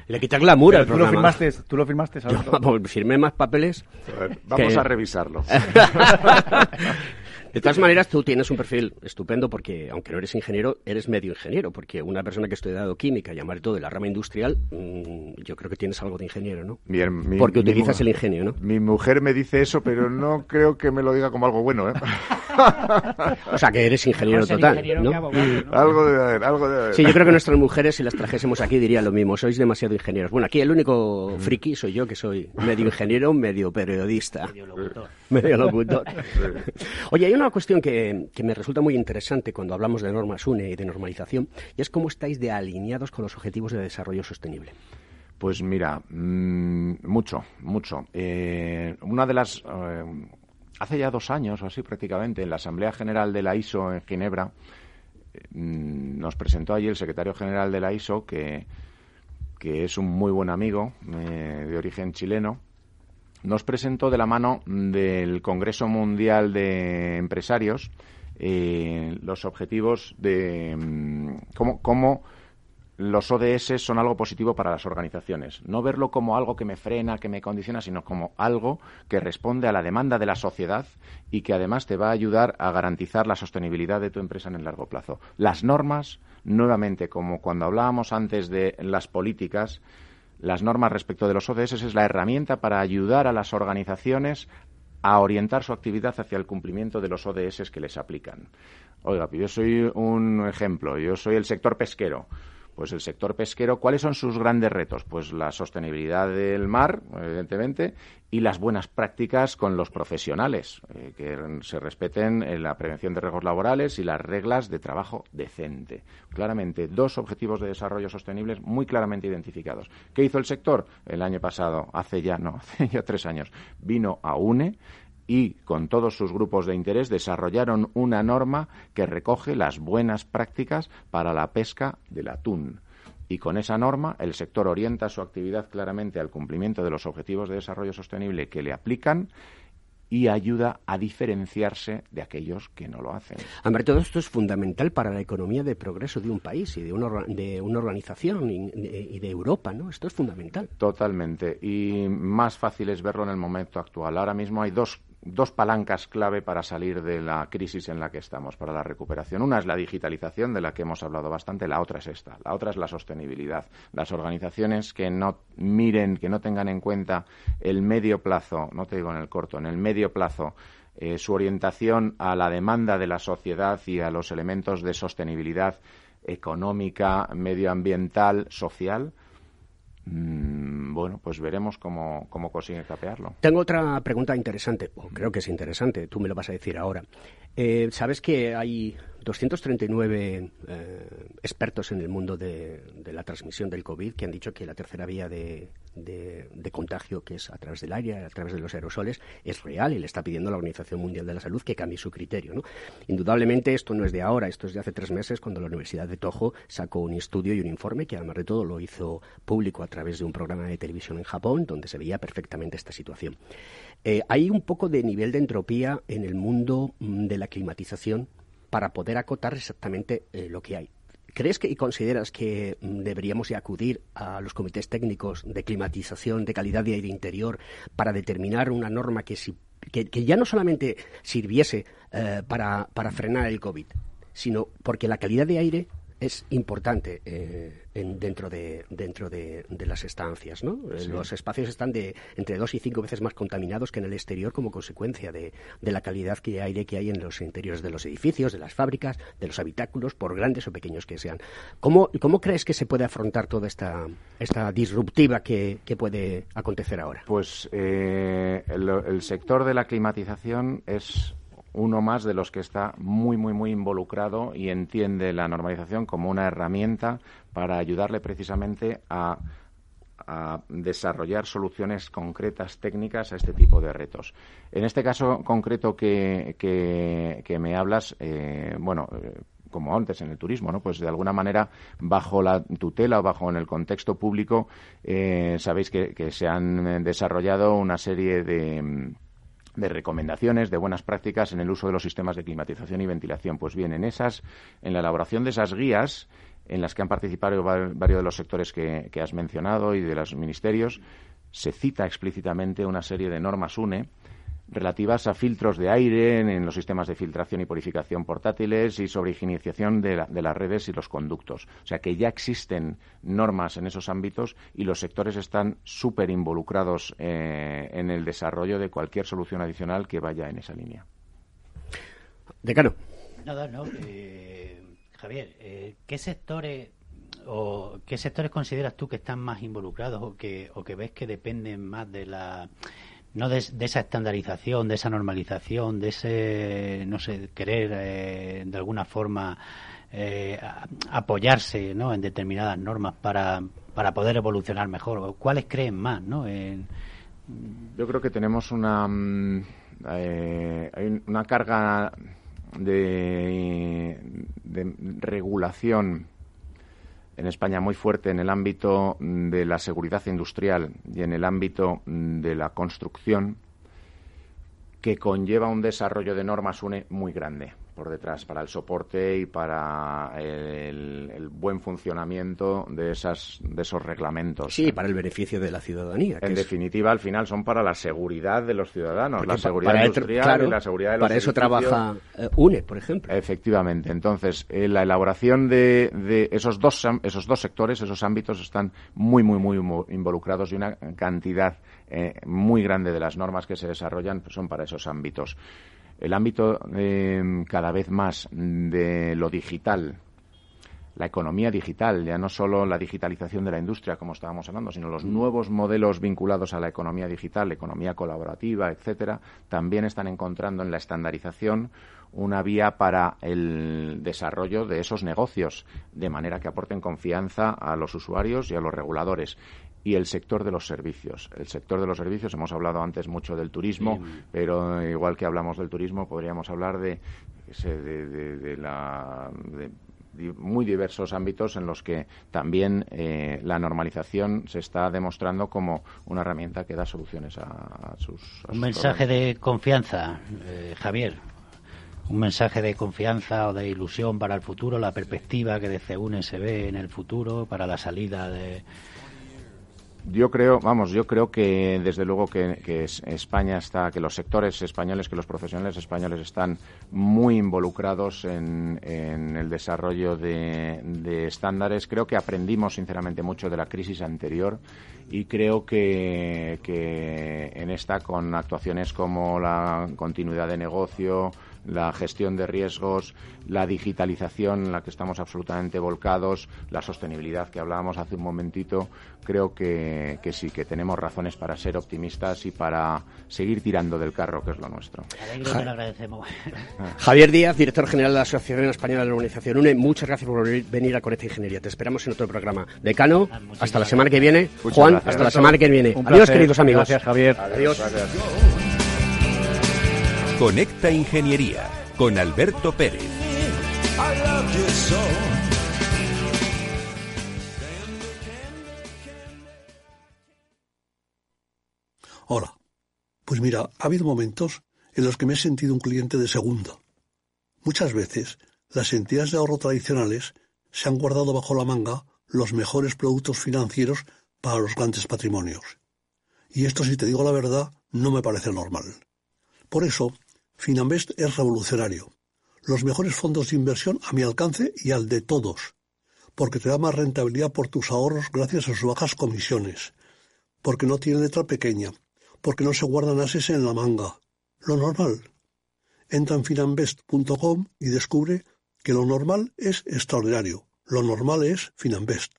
le quita glamour al tú lo programa. firmaste, tú lo firmaste, ¿sabes? Yo, firmé más papeles. Ver, vamos que... a revisarlo. De todas maneras, tú tienes un perfil estupendo porque, aunque no eres ingeniero, eres medio ingeniero, porque una persona que ha estudiado química y además todo de la rama industrial, mmm, yo creo que tienes algo de ingeniero, ¿no? Bien, mi, porque mi, utilizas el ingenio, ¿no? Mi mujer me dice eso, pero no creo que me lo diga como algo bueno, ¿eh? o sea, que eres ingeniero total, ingeniero ¿no? Abogado, ¿no? Algo debe haber, algo debe haber. Sí, yo creo que nuestras mujeres, si las trajésemos aquí, dirían lo mismo, sois demasiado ingenieros. Bueno, aquí el único friki soy yo, que soy medio ingeniero, medio periodista. Medio locutor. Medio locutor. Oye, hay una cuestión que, que, me resulta muy interesante cuando hablamos de normas UNE y de normalización, y es cómo estáis de alineados con los objetivos de desarrollo sostenible. Pues mira, mmm, mucho, mucho. Eh, una de las... Eh, hace ya dos años o así prácticamente, en la Asamblea General de la ISO en Ginebra, mmm, nos presentó allí el secretario general de la ISO, que, que es un muy buen amigo eh, de origen chileno, nos presentó de la mano del Congreso Mundial de Empresarios eh, los objetivos de mmm, cómo, cómo, los ODS son algo positivo para las organizaciones. No verlo como algo que me frena, que me condiciona, sino como algo que responde a la demanda de la sociedad y que además te va a ayudar a garantizar la sostenibilidad de tu empresa en el largo plazo. Las normas, nuevamente, como cuando hablábamos antes de las políticas, las normas respecto de los ODS es la herramienta para ayudar a las organizaciones a orientar su actividad hacia el cumplimiento de los ODS que les aplican. Oiga, yo soy un ejemplo, yo soy el sector pesquero. Pues el sector pesquero, ¿cuáles son sus grandes retos? Pues la sostenibilidad del mar, evidentemente, y las buenas prácticas con los profesionales, eh, que se respeten en la prevención de riesgos laborales y las reglas de trabajo decente. Claramente, dos objetivos de desarrollo sostenibles muy claramente identificados. ¿Qué hizo el sector? El año pasado, hace ya, no, hace ya tres años, vino a UNE, y con todos sus grupos de interés desarrollaron una norma que recoge las buenas prácticas para la pesca del atún. Y con esa norma el sector orienta su actividad claramente al cumplimiento de los objetivos de desarrollo sostenible que le aplican y ayuda a diferenciarse de aquellos que no lo hacen. Hombre, todo esto es fundamental para la economía de progreso de un país y de una, de una organización y de, y de, Europa, ¿no? Esto es fundamental. Totalmente. Y más fácil es verlo en el momento actual. Ahora mismo hay dos dos palancas clave para salir de la crisis en la que estamos, para la recuperación. Una es la digitalización, de la que hemos hablado bastante, la otra es esta, la otra es la sostenibilidad. Las organizaciones que no miren, que no tengan en cuenta el medio plazo, no te digo en el corto, en el medio plazo, eh, su orientación a la demanda de la sociedad y a los elementos de sostenibilidad económica, medioambiental, social, bueno, pues veremos cómo, cómo consigue capearlo. Tengo otra pregunta interesante, o creo que es interesante, tú me lo vas a decir ahora. Eh, ¿Sabes que hay 239 eh, expertos en el mundo de, la transmisión del COVID que han dicho que la tercera vía de, contagio, que es a través del aire, a través de los aerosoles, es real y le está pidiendo a la Organización Mundial de la Salud que cambie su criterio. Indudablemente esto no es de ahora, esto es de hace tres meses cuando la Universidad de Tojo sacó un estudio y un informe que además de todo lo hizo público a través de un programa de televisión en Japón donde se veía perfectamente esta situación. Eh, hay un poco de nivel de entropía en el mundo mm, de la climatización para poder acotar exactamente eh, lo que hay. ¿Crees que y consideras que mm, deberíamos de acudir a los comités técnicos de climatización, de calidad de aire interior, para determinar una norma que, si, que, ya no solamente sirviese eh, para frenar el COVID, sino porque la calidad de aire es importante eh, en, dentro de dentro de, las estancias, ¿no? Los espacios están de entre dos y cinco veces más contaminados que en el exterior como consecuencia de, la calidad de aire que hay en los interiores de los edificios, de las fábricas, de los habitáculos, por grandes o pequeños que sean. ¿Cómo, cómo crees que se puede afrontar toda esta esta disruptiva que, puede acontecer ahora? Pues eh, el sector de la climatización es uno más de los que está muy, muy, muy involucrado y entiende la normalización como una herramienta para ayudarle precisamente a, desarrollar soluciones concretas, técnicas a este tipo de retos. En este caso concreto que, que, me hablas, eh, bueno, eh, como antes en el turismo, ¿no? Pues de alguna manera, bajo la tutela o bajo en el contexto público, eh, sabéis que, se han desarrollado una serie de de recomendaciones, de buenas prácticas en el uso de los sistemas de climatización y ventilación. Pues bien, en esas, en la elaboración de esas guías, en las que han participado varios de los sectores que, que has mencionado y de los ministerios, se cita explícitamente una serie de normas UNE relativas a filtros de aire en, los sistemas de filtración y purificación portátiles y sobre higienización de, las redes y los conductos. O sea que ya existen normas en esos ámbitos y los sectores están súper involucrados eh, en el desarrollo de cualquier solución adicional que vaya en esa línea. Decano. Nada, no. Eh, Javier, eh, ¿qué sectores o qué sectores consideras tú que están más involucrados o que, o que ves que dependen más de la no de, esa estandarización, de esa normalización, de ese, no sé, querer eh, de alguna forma eh, apoyarse ¿no? en determinadas normas para, para poder evolucionar mejor. ¿Cuáles creen más? ¿no? Yo creo que tenemos una, mm, eh, una carga de regulación en España muy fuerte en el ámbito de la seguridad industrial y en el ámbito de la construcción que conlleva un desarrollo de normas UNE muy grande por detrás para el soporte y para el, buen funcionamiento de esas de esos reglamentos. Sí, para el beneficio de la ciudadanía. En definitiva, al final son para la seguridad de los ciudadanos, la seguridad industrial y la seguridad de los Para eso trabaja eh, UNE, por ejemplo. Efectivamente. Entonces, eh, la elaboración de, de, esos dos esos dos sectores, esos ámbitos están muy muy muy involucrados y una cantidad eh, muy grande de las normas que se desarrollan pues, son para esos ámbitos el ámbito em, cada vez más de lo digital, la economía digital, ya no solo la digitalización de la industria, como estábamos hablando, sino los nuevos modelos vinculados a la economía digital, economía colaborativa, etcétera, también están encontrando en la estandarización una vía para el desarrollo de esos negocios, de manera que aporten confianza a los usuarios y a los reguladores y el sector de los servicios. El sector de los servicios, hemos hablado antes mucho del turismo, pero igual que hablamos del turismo, podríamos hablar de, de, la, muy diversos ámbitos en los que también eh, la normalización se está demostrando como una herramienta que da soluciones a, sus. Un mensaje de confianza, eh, Javier. Un mensaje de confianza o de ilusión para el futuro, la perspectiva que desde UNE se ve en el futuro para la salida de, yo creo, vamos, yo creo que desde luego que, España está, que los sectores españoles, que los profesionales españoles están muy involucrados en, el desarrollo de, estándares. Creo que aprendimos sinceramente mucho de la crisis anterior y creo que, en esta con actuaciones como la continuidad de negocio, la gestión de riesgos, la digitalización en la que estamos absolutamente volcados, la sostenibilidad que hablábamos hace un momentito, creo que, sí, que tenemos razones para ser optimistas y para seguir tirando del carro, que es lo nuestro. Javier Díaz, director general de la Asociación Española de la Organización UNE, muchas gracias por venir a Conecta Ingeniería. Te esperamos en otro programa. Decano, ah, hasta la semana que viene. Juan, hasta la semana que viene. Adiós, queridos amigos. Gracias, Javier. Adiós. Conecta Ingeniería con Alberto Pérez. Hola. Pues mira, ha habido momentos en los que me he sentido un cliente de segunda. Muchas veces, las entidades de ahorro tradicionales se han guardado bajo la manga los mejores productos financieros para los grandes patrimonios. Y esto, si te digo la verdad, no me parece normal. Por eso, Finambest es revolucionario. Los mejores fondos de inversión a mi alcance y al de todos. porque te da más rentabilidad por tus ahorros gracias a sus bajas comisiones, porque no tiene letra pequeña, porque no se guardan ases en la manga. Lo normal. Entra en finambest.com y descubre que lo normal es extraordinario. Lo normal es Finambest.